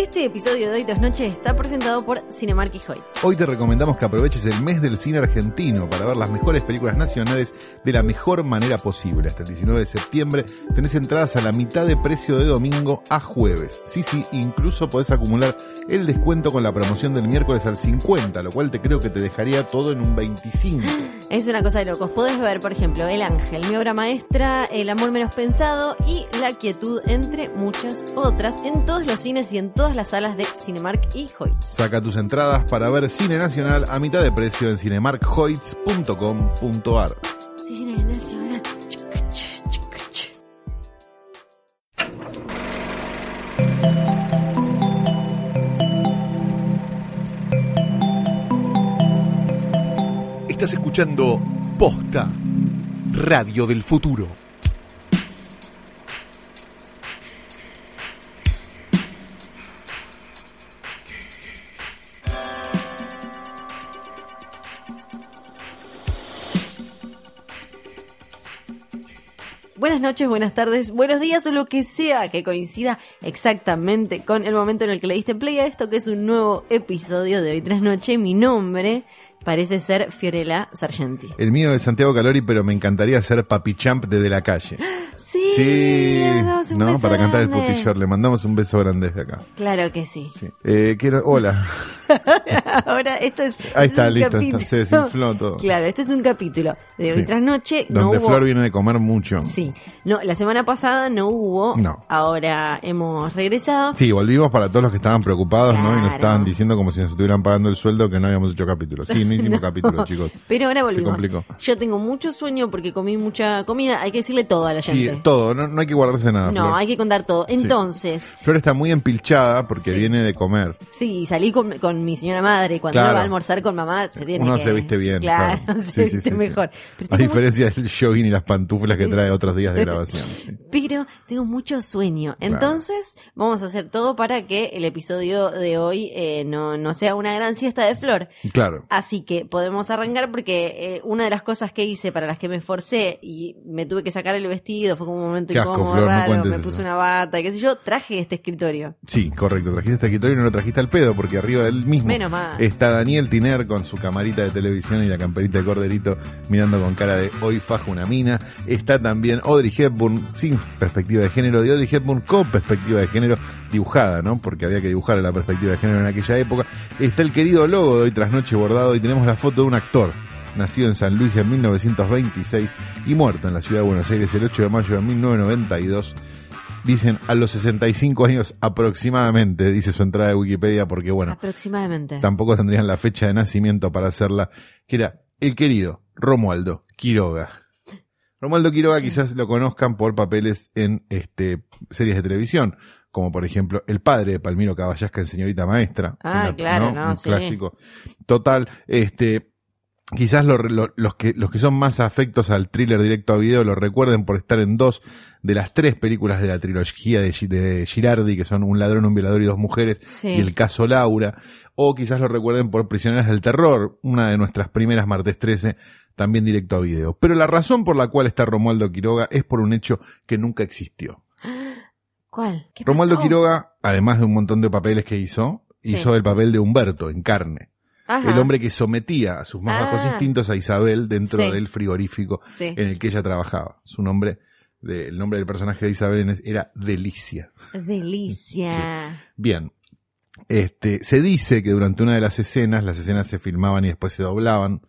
Este episodio de Hoy Tras Noche está presentado por Cinemark y Hoyts. Hoy te recomendamos que aproveches el mes del cine argentino para ver las mejores películas nacionales de la mejor manera posible. Hasta el 19 de septiembre tenés entradas a la mitad de precio de domingo a jueves. Sí, sí, incluso podés acumular el descuento con la promoción del miércoles al 50, lo cual te creo que te dejaría todo en un 25. Es una cosa de locos. Podés ver, por ejemplo, El Ángel, mi obra maestra, El amor menos pensado y La quietud, entre muchas otras, en todos los cines y en todas las salas de Cinemark y Hoyts. Saca tus entradas para ver cine nacional a mitad de precio en cinemarkhoyts.com.ar. Cine Nacional. Estás escuchando Posta, Radio del Futuro. Buenas noches, buenas tardes, buenos días o lo que sea que coincida exactamente con el momento en el que le diste play a esto, que es un nuevo episodio de Hoy Tras Noche. Mi nombre parece ser Fiorella Sargenti. El mío es Santiago Calori, pero me encantaría ser Papi Champ desde la calle. Sí, Sí, un ¿no? beso Para cantar el Short. Le mandamos un beso grande desde acá. Claro que sí. Sí. Eh, quiero, hola. Ahora, esto es. Ahí es está, listo, está- se desinfló todo. Claro, este es un capítulo de Hoy Sí. Tras Noche. No Donde hubo. Flor viene de comer mucho. Sí, no, la semana pasada no hubo. No. Ahora hemos regresado. Sí, volvimos para todos los que estaban preocupados, ¿no? Y nos estaban diciendo como si nos estuvieran pagando el sueldo que no habíamos hecho capítulos. Sí, no hicimos capítulos, chicos. Pero ahora Se volvimos. complicó. Yo tengo mucho sueño porque comí mucha comida. Hay que decirle todo a la Sí, gente. todo, no, no hay que guardarse nada. no, Flor. hay que contar todo. Entonces, Flor está muy empilchada porque Sí. viene de comer. sí, salí con, con mi señora madre. y Cuando Claro. uno va a almorzar con mamá, se tiene Uno que- se viste bien. Claro, Claro, se viste mejor. Pero A diferencia del jogging y las pantuflas que trae otros días de grabación. sí. pero tengo mucho sueño. Entonces, vamos a hacer todo para que el episodio de hoy eh, no, no sea una gran siesta de flor. Claro. Así que podemos arrancar porque eh, una de las cosas que hice para las que me esforcé y me tuve que sacar el vestido, fue como un momento Qué asco, incómodo, Flor, no raro, cuentes me eso. puse una bata, qué sé yo, traje este escritorio. Sí, correcto. Trajiste este escritorio y no lo trajiste al pedo porque arriba del mismo Menos mal. está Daniel Tiner con su camarita de televisión y la camperita de corderito mirando con cara de hoy fajo una mina. Está también Audrey Hepburn sin perspectiva de género y Audrey Hepburn con perspectiva de género dibujada, ¿no? Porque había que dibujar la perspectiva de género en aquella época. Está el querido logo de hoy tras noche bordado y tenemos la foto de un actor nacido en San Luis en 1926 y muerto en la ciudad de Buenos Aires el 8 de mayo de 1992 dicen a los 65 años aproximadamente, dice su entrada de Wikipedia, porque bueno, Aproximadamente. tampoco tendrían la fecha de nacimiento para hacerla, que era el querido Romualdo Quiroga. Romualdo Quiroga quizás lo conozcan por papeles en este series de televisión, como por ejemplo El padre de Palmiro Caballasca en Señorita Maestra. Ah, Una- claro, no, Un sí. clásico total. Este, quizás lo- lo- los, que, los que son más afectos al thriller directo a video lo recuerden por estar en dos de las tres películas de la trilogía de, Gi- de Girardi, que son Un ladrón, un violador y dos mujeres, Sí. y El caso Laura. O quizás lo recuerden por Prisioneras del Terror, una de nuestras primeras martes 13, también directo a video. Pero la razón por la cual está Romualdo Quiroga es por un hecho que nunca existió. ¿Cuál? ¿Qué Romualdo pasó? Quiroga, además de un montón de papeles que hizo, Sí. hizo el papel de Humberto en carne. Ajá. El hombre que sometía a sus más bajos Ah. instintos a Isabel dentro Sí. del frigorífico Sí. en el que ella trabajaba. Su nombre, de- el nombre del personaje de Isabel era Delicia. Delicia. Bien. Este, se dice que durante una de las escenas, las escenas se filmaban y después se doblaban,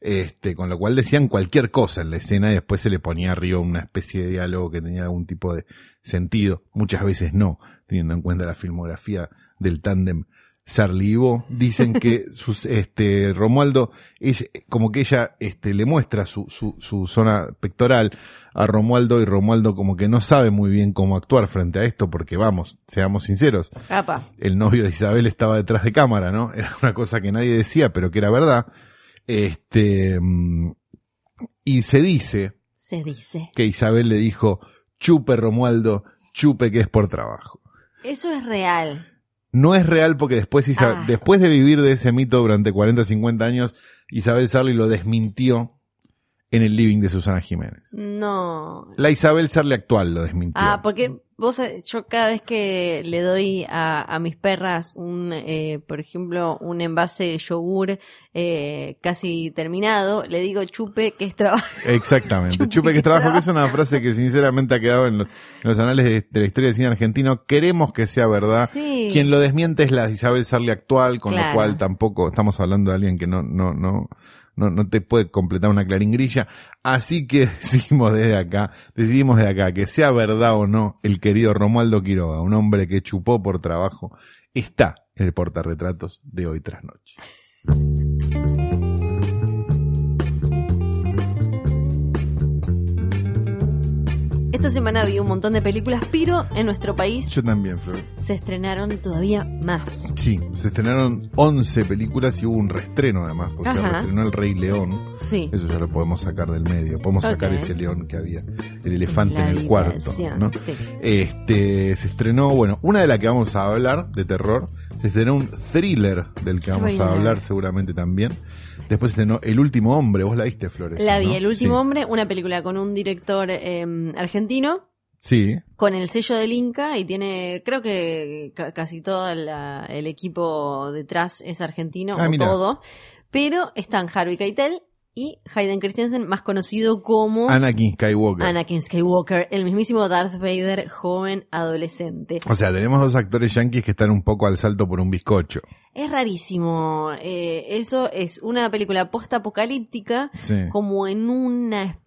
este, con lo cual decían cualquier cosa en la escena y después se le ponía arriba una especie de diálogo que tenía algún tipo de sentido. Muchas veces no, teniendo en cuenta la filmografía del tándem Sarlivo. Dicen que sus, este, Romualdo, ella- como que ella, este, le muestra su, su, su zona pectoral a Romualdo y Romualdo como que no sabe muy bien cómo actuar frente a esto porque vamos, seamos sinceros, el novio de Isabel estaba detrás de cámara, ¿no? Era una cosa que nadie decía, pero que era verdad. Este, mm, y se dice Se dice. que Isabel le dijo, chupe Romualdo, chupe que es por trabajo. Eso es real. No es real porque después, Isa- Ah. después de vivir de ese mito durante 40, 50 años, Isabel Sarli lo desmintió en el living de Susana Jiménez. No. La Isabel Sarli actual lo desmintió. Ah, porque vos, sabés, yo cada vez que le doy a, a mis perras un, eh, por ejemplo, un envase de yogur eh, casi terminado, le digo chupe que es trabajo. Exactamente. Chupe Chupe, que que es trabajo, que es una frase que sinceramente ha quedado en los, en los anales de, de la historia del cine argentino. Queremos que sea verdad. Sí. Quien lo desmiente es la Isabel Sarli actual, con Claro. lo cual tampoco estamos hablando de alguien que no, no, no, no, no te puede completar una claringrilla. Así que decidimos desde acá, decidimos desde acá que sea verdad o no, el querido Romualdo Quiroga, un hombre que chupó por trabajo, está en el portarretratos de hoy tras noche. Esta semana vi un montón de películas, pero en nuestro país Yo también, Flor. se estrenaron todavía más. Sí, se estrenaron 11 películas y hubo un reestreno además, porque se reestrenó El Rey León. Sí. Eso ya lo podemos sacar del medio. Podemos sacar ese león que había, el elefante La en el cuarto, habitación, ¿no? sí. Este, se estrenó, bueno, una de las que vamos a hablar, de terror, se estrenó un thriller del que vamos Thriller. a hablar seguramente también. Después estrenó El último hombre, vos la viste, Flores. La vi, ¿no? El último Sí. hombre, una película con un director eh, argentino Sí, con el sello del Inca y tiene, creo que ca- casi todo la- el equipo detrás es argentino, Ah, o todo, pero están Harvey Keitel y Hayden Christensen, más conocido como Anakin Skywalker. Anakin Skywalker, el mismísimo Darth Vader joven adolescente. O sea, tenemos dos actores yanquis que están un poco al salto por un bizcocho. Es rarísimo, eh, eso es una película post-apocalíptica Sí. como en una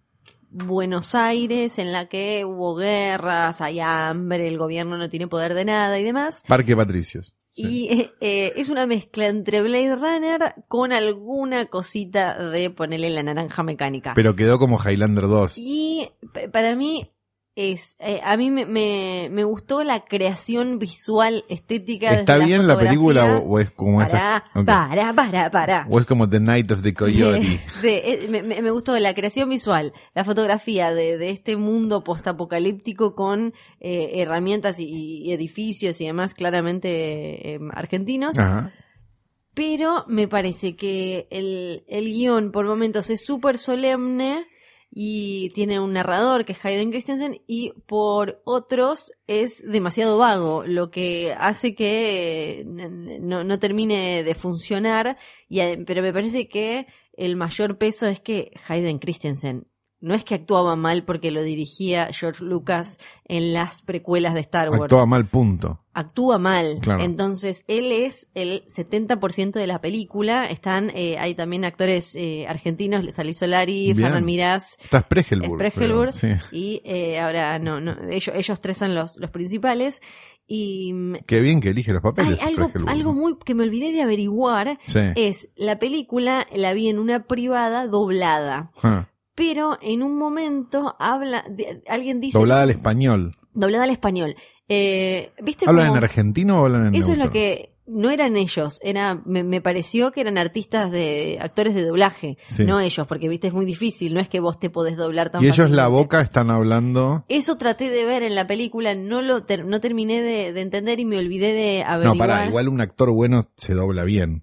Buenos Aires en la que hubo guerras, hay hambre, el gobierno no tiene poder de nada y demás. Parque Patricios. Y eh, eh, es una mezcla entre Blade Runner con alguna cosita de ponerle la naranja mecánica. Pero quedó como Highlander 2. y para mí es, eh, a mí me, me, me gustó la creación visual, estética. ¿Está desde bien la película o, o es como esa? Pará, Ok. para, para, para. O es como The Night of the Coyote. De- eh, me, me- me gustó la creación visual, la fotografía de, de este mundo postapocalíptico con eh, herramientas y, y edificios y demás claramente eh, argentinos. Ajá. Pero me parece que el, el guion por momentos es súper solemne y tiene un narrador que es Hayden Christensen y por otros es demasiado vago, lo que hace que eh, no, no termine de funcionar. Y, ade- pero me parece que el mayor peso es que Hayden Christensen no es que actuaba mal porque lo dirigía George Lucas en las precuelas de Star Wars Actúa mal, punto. actúa mal. Claro. Entonces, él es el 70% de la película. Están, eh, hay también actores eh, argentinos, Liz Solari. Fernán Mirás Está Spregelburg. Spregelburg. sí. y eh, ahora no, no, ellos, ellos tres son los, los principales. Y mm, Qué bien que elige los hay papeles. algo, muy que me olvidé de averiguar. Sí. Es la película, la vi en una privada doblada. Ah, Pero en un momento habla, de- alguien dice. Doblada al español. Doblada al español. Eh, ¿Viste ¿Hablan cómo- en argentino o hablan en Eso es lo que no eran ellos, era me, me pareció que eran artistas de actores de doblaje, Sí. no ellos, porque viste es muy difícil, no es que vos te podés doblar tan Y ellos la boca están hablando. Eso traté de ver en la película, no lo ter- no terminé de, de entender y me olvidé de No, averiguar. pará, igual un actor bueno se dobla bien.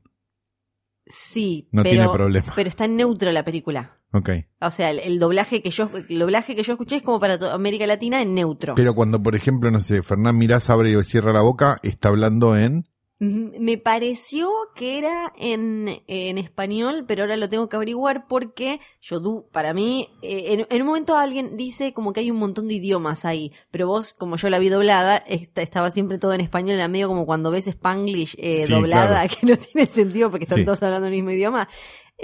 Sí, No pero, tiene problema. pero está en neutro la película. Ok. O sea, el, el doblaje que yo el doblaje que yo escuché es como para América Latina en neutro. Pero cuando, por ejemplo, no sé, Fernán Mirás abre y cierra la boca, está hablando en. Me pareció que era en, en español, pero ahora lo tengo que averiguar porque yo, du- para mí, eh, en, en un momento alguien dice como que hay un montón de idiomas ahí, pero vos, como yo la vi doblada, esta- estaba siempre todo en español, era medio como cuando ves Spanglish eh, Sí, doblada, claro. que no tiene sentido porque están Sí. todos hablando el mismo idioma.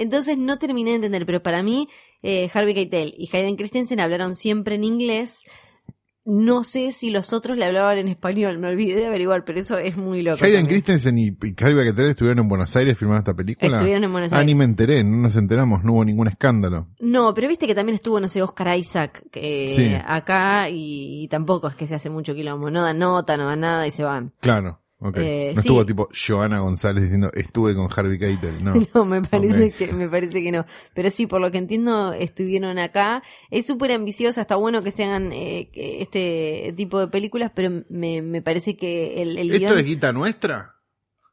Entonces no terminé de entender, pero para mí, eh, Harvey Keitel y Hayden Christensen hablaron siempre en inglés. No sé si los otros le hablaban en español, me olvidé de averiguar, pero eso es muy loco. Hayden también. Christensen y, y Calvia Ketel estuvieron en Buenos Aires filmando esta película. Estuvieron en Buenos Ah, ni Aires. me enteré, no nos enteramos, no hubo ningún escándalo. No, pero viste que también estuvo, no sé, Oscar Isaac Sí. acá y, y tampoco es que se hace mucho quilombo. No dan nota, no dan nada y se van. Claro, Eh, no sí. estuvo tipo Joana González diciendo estuve con Harvey Keitel, no. No, me parece que me parece que no. Pero sí, por lo que entiendo, estuvieron acá. Es súper ambiciosa, está bueno que se hagan eh, este tipo de películas, pero me, me parece que el, el ¿Esto guion es guita nuestra?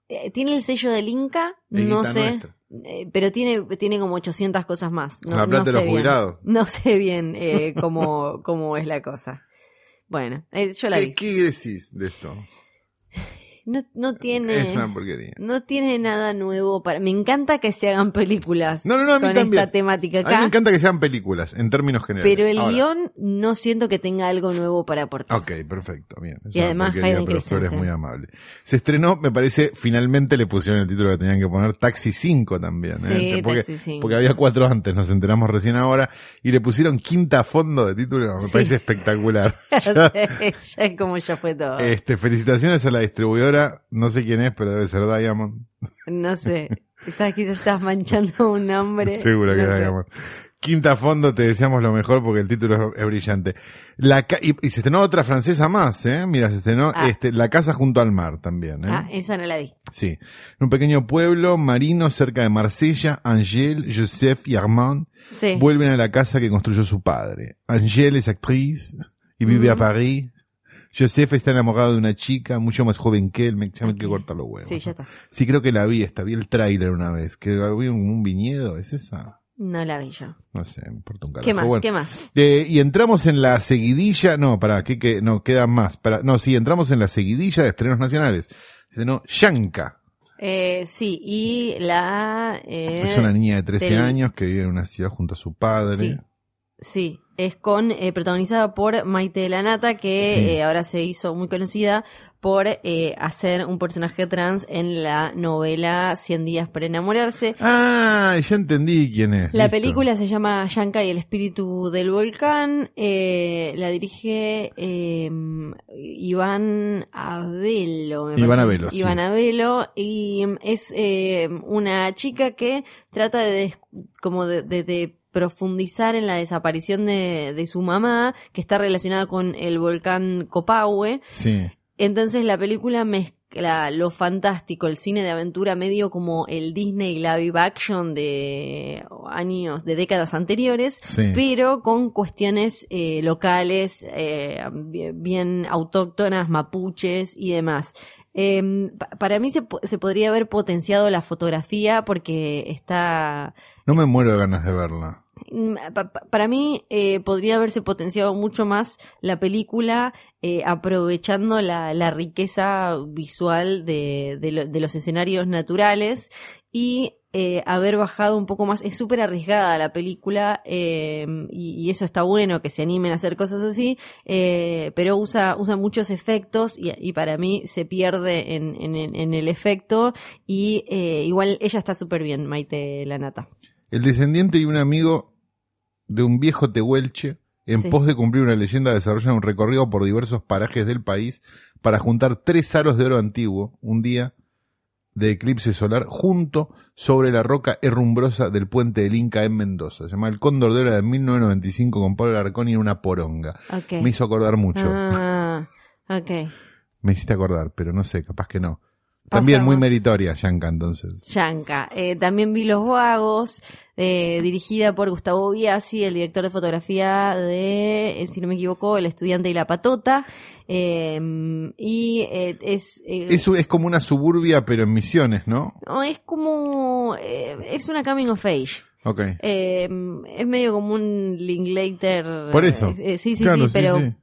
eh, tiene el sello del Inca, Es no sé. nuestra. Eh, pero tiene, tiene como 800 cosas más. No, La plata no de sé los bien. jubilados. No sé bien eh, cómo, cómo es la cosa. Bueno, eh, yo la ¿Qué, vi. qué decís de esto? No, no tiene. Es una porquería. No tiene nada nuevo para. Me encanta que se hagan películas No, no, no, a mí con también. esta temática A mí acá. me encanta que sean películas, en términos generales. pero el Ahora, guion no siento que tenga algo nuevo para aportar. Ok, perfecto, bien. Es Y además Hayden pero Flor es Christensen. muy amable. Se estrenó, me parece, finalmente le pusieron el título que tenían que poner, Taxi 5 también. ¿eh? Sí, porque, Taxi 5. porque había cuatro antes, nos enteramos recién ahora, y le pusieron quinta a fondo de título, me Sí. parece espectacular. ya es como ya fue todo. Este, felicitaciones a la distribuidora, no sé quién es, pero debe ser Diamond. No sé. Estás, quizás estás manchando un nombre. Seguro que no es. Diamond. Quinta a fondo, te deseamos lo mejor porque el título es, brillante. La ca- y, y se estrenó otra francesa más, eh. Mira, se estrenó Ah. este, La casa junto al mar también, eh. Ah, esa no la vi. Sí. En un pequeño pueblo marino cerca de Marsella, Angèle, Joseph y Armand Sí. vuelven a la casa que construyó su padre. Angèle es actriz y vive a Ujú. París. Joseph está enamorado de una chica mucho más joven que él. Me, ya me quiero cortar los huevos. Sí, ya está. Sí, creo que la vi esta. Vi el tráiler una vez. Que había un, un viñedo. ¿Es esa? No la vi yo. No sé, me importa un carajo. ¿Qué más? Bueno, ¿Qué más? eh, y entramos en la seguidilla, no, para que, que no quedan más, para, no, sí, entramos en la seguidilla de estrenos nacionales. No, Yanka. Eh, sí, y la... eh, es una niña de 13 del- años que vive en una ciudad junto a su padre. Sí. Sí, es con eh, protagonizada por Maite de la Nata, que Sí. eh, ahora se hizo muy conocida por eh, hacer un personaje trans en la novela Cien días para enamorarse. Ah, ya entendí quién es. La listo. película se llama Yanka y el espíritu del volcán. eh, la dirige eh, Iván Abelo. me Iván. Abelo, sí. Iván Abelo. Y es eh, una chica que trata de, como de, de- de profundizar en la desaparición de, de su mamá, que está relacionada con el volcán Copahue. Sí. Entonces la película mezcla lo fantástico, el cine de aventura medio como el Disney live action de años, de décadas anteriores, Sí. pero con cuestiones eh, locales, eh, bien, autóctonas, mapuches y demás. Eh, pa- para mí se, se podría haber potenciado la fotografía porque está No me muero de ganas de verla. Mm, pa- pa- Para mí eh, podría haberse potenciado mucho más la película eh, aprovechando la, riqueza visual de, de lo- de los escenarios naturales y eh, haber bajado un poco más. Es súper arriesgada la película eh, y, eso está bueno que se animen a hacer cosas así, eh, pero usa, muchos efectos y, para mí se pierde en, en- el efecto y igual ella está súper bien, Maite Lanata. El descendiente y un amigo de un viejo tehuelche, en Sí. pos de cumplir una leyenda, desarrollan un recorrido por diversos parajes del país para juntar tres aros de oro antiguo, un día de eclipse solar, junto sobre la roca herrumbrosa del puente del Inca en Mendoza. Se llama El Cóndor de Oro de 1995 con Pablo Larcón y una poronga. Okay. Me hizo acordar mucho. Ah. Me hiciste acordar, pero no sé, capaz que no. También muy meritoria, Yanka, entonces. Yanka. Eh, también vi Los Vagos, eh, dirigida por Gustavo Biasi, el director de fotografía de, eh, si no me equivoco, El Estudiante y la Patota. Eh, y es... eh, Es, como una suburbia, pero en misiones, ¿no? no, es como... es una coming of age. Ok. Eh, es medio como un Linklater. Por eso. sí, sí, Claro, sí, pero... sí.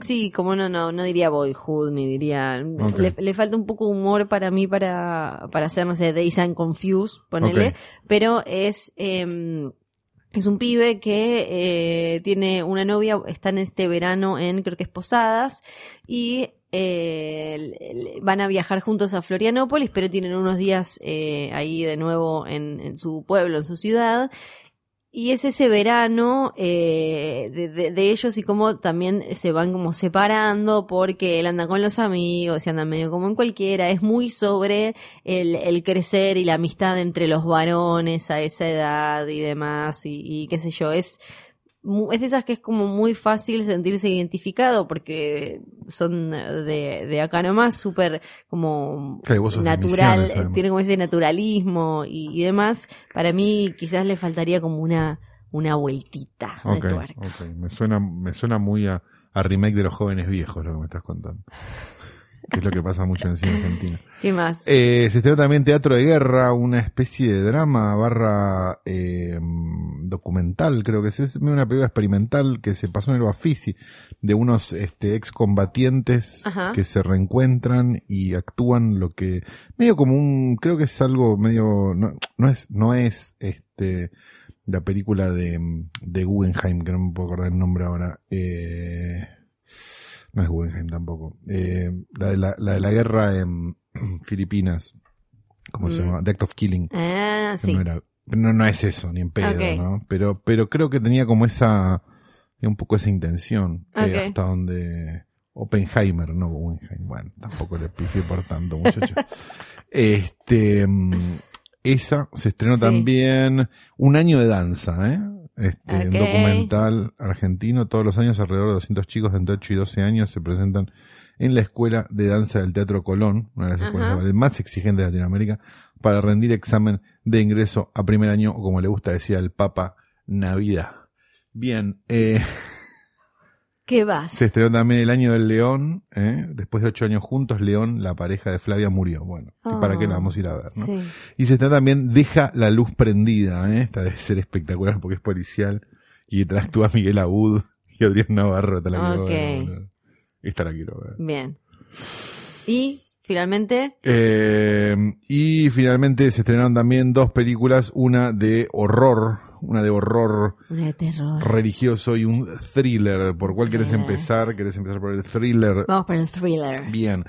Sí, como no, no, no diría boyhood, ni diría, le, le falta un poco de humor para mí para, para hacer, no sé, Days and Confused, ponele, pero es, eh, es un pibe que eh, tiene una novia, están este verano en, creo que es Posadas, y eh, van a viajar juntos a Florianópolis, pero tienen unos días eh, ahí de nuevo en, en su pueblo, en su ciudad, y es ese verano eh, de, de- de ellos y cómo también se van como separando porque él anda con los amigos y anda medio como en cualquiera. Es muy sobre el, el crecer y la amistad entre los varones a esa edad y demás y, y qué sé yo. Es, es de esas que es como muy fácil sentirse identificado porque son de, de acá nomás, súper como natural, Misiones, además. tiene como ese naturalismo y, y demás. Para mí quizás le faltaría como una, una vueltita Ok, de tuerca. Me suena, me suena muy a, a remake de los jóvenes viejos lo que me estás contando. Que es lo que pasa mucho en cine argentino. ¿Qué más? Eh, se estrenó también Teatro de Guerra, una especie de drama barra eh, documental, creo que es, es una película experimental que se pasó en el Bafisi, de unos este, excombatientes Ajá. que se reencuentran y actúan lo que, medio como un, creo que es algo medio, no, no es, no es este, la película de, de Guggenheim, que no me puedo acordar el nombre ahora, eh, no es Guggenheim tampoco, eh, la de la, la de la guerra en Filipinas, ¿cómo se Mm. llama? The Act of Killing. Ah, sí. No, era, no, no es eso, ni en pedo. ¿no? Pero, pero creo que tenía como esa, un poco esa intención, eh, hasta donde Oppenheimer, no Guggenheim, bueno, tampoco le pifié por tanto, muchachos. este, mm, esa se estrenó Sí. también un año de danza, ¿eh? Este, un documental argentino, todos los años alrededor de 200 chicos de entre 8 y 12 años se presentan en la Escuela de Danza del Teatro Colón, una de las escuelas Ajá. de ballet más exigentes de Latinoamérica, para rendir examen de ingreso a primer año, o como le gusta decir al Papa, Navidad. Bien, eh, ¿Qué vas? se estrenó también el año del León, ¿eh? después de ocho años juntos, León, la pareja de Flavia murió. Bueno, ¿y ¿para qué la vamos a ir a ver? ¿no? Sí. Y se estrenó también Deja la luz prendida, ¿eh? esta debe ser espectacular porque es policial, y detrás actúa Miguel Abud y Adrián Navarro, te la quiero ver. Esta la quiero ver. Bien. Y finalmente, Eh, y finalmente se estrenaron también dos películas, una de horror, una de horror una de terror. religioso y un thriller. ¿Por cuál querés empezar? ¿Querés empezar por el thriller? Vamos por el thriller. Bien.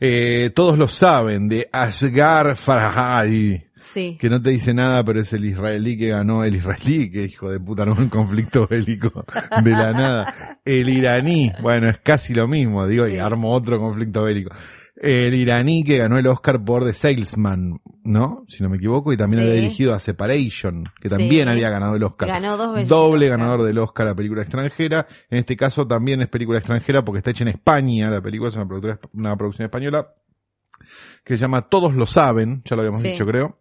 Eh, todos lo saben, de Asghar Farhadi. Sí. Que no te dice nada, pero es el israelí que ganó, el israelí que hijo de puta armó un conflicto bélico de la nada. El iraní, bueno, es casi lo mismo, digo, y Sí. armó otro conflicto bélico. El iraní que ganó el Oscar por The Salesman, ¿no? Si no me equivoco, y también Sí. había dirigido a Separation, que también Sí. había ganado el Oscar. Ganó dos veces. Doble Oscar. ganador del Oscar a película extranjera. En este caso también es película extranjera porque está hecha en España. La película es una, una producción española que se llama Todos lo saben, ya lo habíamos Sí. dicho creo.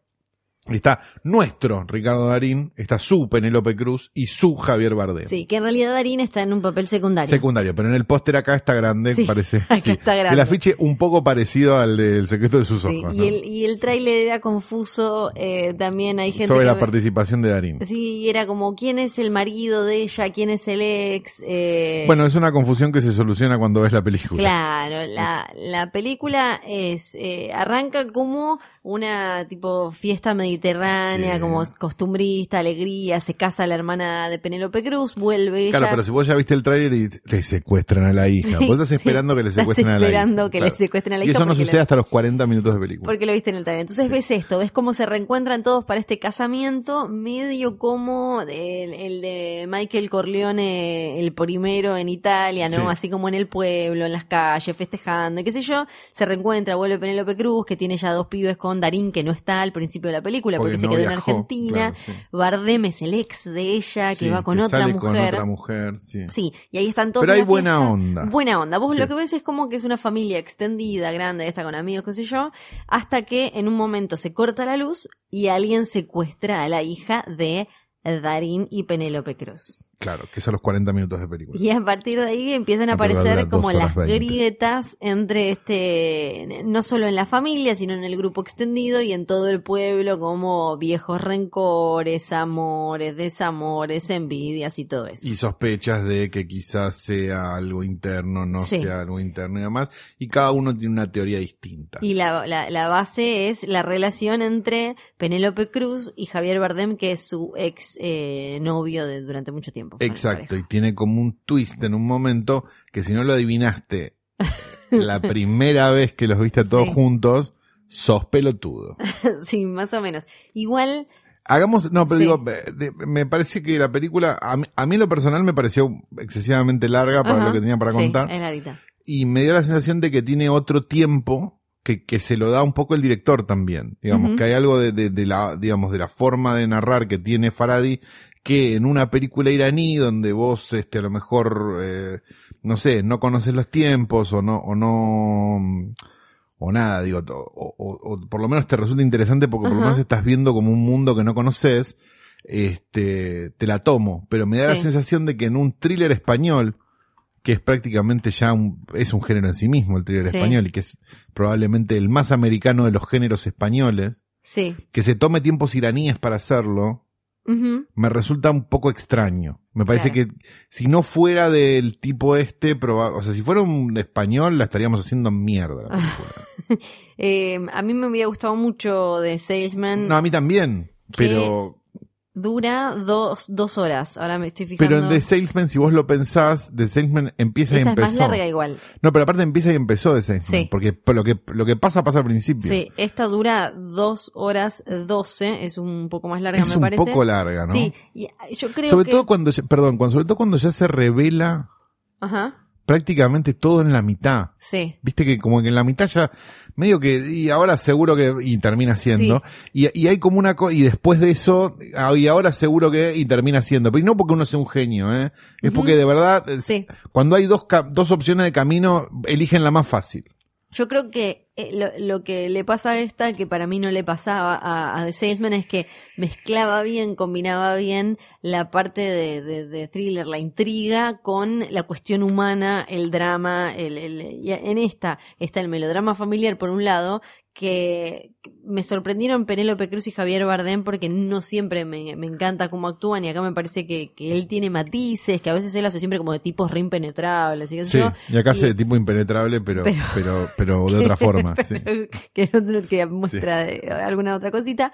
Está nuestro Ricardo Darín, está su Penélope Cruz y su Javier Bardem. Sí, que en realidad Darín está en un papel secundario. Secundario, pero en el póster acá está grande, Sí, parece. acá sí. está grande. El afiche un poco parecido al del secreto de sus Sí, ojos. y, ¿no? el, y el tráiler era confuso. eh, también hay gente Sobre que la participación de Darín. Sí, era como quién es el marido de ella, quién es el ex. eh, Bueno, es una confusión que se soluciona cuando ves la película. Claro, la, la película es eh, arranca como una tipo fiesta mediterránea, Sí. como costumbrista, alegría, se casa la hermana de Penélope Cruz, vuelve Claro, ella. pero si vos ya viste el tráiler y le secuestran a la hija, Sí, vos estás sí. esperando que le secuestren a la hija. esperando que le Claro. secuestren a la Y eso no sucede hasta los 40 minutos de película. Porque lo viste en el trailer. Entonces ves esto, ves cómo se reencuentran todos para este casamiento, medio como el, el de Michael Corleone, el primero en Italia, ¿no? Sí. Así como en el pueblo, en las calles, festejando, y qué sé yo. Se reencuentra, vuelve Penélope Cruz, que tiene ya dos pibes con Darín, que no está al principio de la película porque, se no quedó en viajó, Argentina. claro, sí. Bardem es el ex de ella, que Sí, va con otra sale mujer. con otra mujer, sí. Sí, y ahí están todos. Pero en hay buena fiesta. onda. Buena onda. Vos lo que ves es como que es una familia extendida, grande, está con amigos, qué sé yo, hasta que en un momento se corta la luz y alguien secuestra a la hija de Darín y Penélope Cruz. Claro, que es a los 40 minutos de película. Y a partir de ahí empiezan a aparecer como las grietas entre este, no solo en la familia, sino en el grupo extendido y en todo el pueblo, como viejos rencores, amores, desamores, envidias y todo eso. Y sospechas de que quizás sea algo interno, no Sí. sea algo interno y demás. Y cada uno tiene una teoría distinta. Y la, la, la base es la relación entre Penélope Cruz y Javier Bardem, que es su ex eh, novio de durante mucho tiempo. Exacto, y tiene como un twist en un momento que si no lo adivinaste la primera vez que los viste a todos Sí. juntos, sos pelotudo. sí, más o menos. Igual, Hagamos, no, pero Sí. digo, de- me parece que la película, a mí, a mí en lo personal me pareció excesivamente larga para Ajá, lo que tenía para sí, contar. es y me dio la sensación de que tiene otro tiempo que, que se lo da un poco el director también. Digamos, que hay algo de, de, de la, digamos, de la forma de narrar que tiene Faradi que en una película iraní donde vos, este, a lo mejor, eh, no sé, no conoces los tiempos o no, o no, o nada, digo, o, o- o por lo menos te resulta interesante porque por lo menos estás viendo como un mundo que no conoces, este, te la tomo, pero me da la sensación de que en un thriller español, que es prácticamente ya un, es un género en sí mismo, el thriller Sí. español, y que es probablemente el más americano de los géneros españoles, Sí. que se tome tiempos iraníes para hacerlo, Me resulta un poco extraño. Me parece Claro. que si no fuera del tipo este, o sea, si fuera un español, la estaríamos haciendo mierda. Eh, a mí me había gustado mucho de Salesman. no, a mí también, pero, Dura dos, dos horas. Ahora me estoy fijando. pero en The Salesman, si vos lo pensás, The Salesman empieza y Esta es empezó. más larga igual. No, pero aparte empieza y empezó The Salesman, Sí. porque lo que, lo que pasa, pasa al principio. Sí, esta dura dos horas doce. Es un poco más larga, es me un parece. poco larga, ¿no? Sí, y yo creo sobre que. todo cuando, perdón, cuando, sobre todo cuando ya se revela Ajá. Prácticamente todo en la mitad. Sí. Viste que como que en la mitad ya medio que y ahora seguro que y termina siendo y, y hay como una co y después de eso ah, y ahora seguro que y termina siendo pero y no porque uno sea un genio eh es porque de verdad Sí. cuando hay dos dos opciones de camino eligen la más fácil Yo creo que eh, lo, lo que le pasa a esta, que para mí no le pasaba a, a The Salesman, es que mezclaba bien, combinaba bien la parte de, de- de thriller, la intriga, con la cuestión humana, el drama. El, el- y en esta está el melodrama familiar, por un lado, que me sorprendieron Penélope Cruz y Javier Bardem porque no siempre me, me encanta cómo actúan y acá me parece que, que él tiene matices, que a veces él hace siempre como de tipos re impenetrables y sí yo. y acá y- hace tipo impenetrable pero Pero- pero pero, de otra forma sí. que, muestra eh, alguna otra cosita.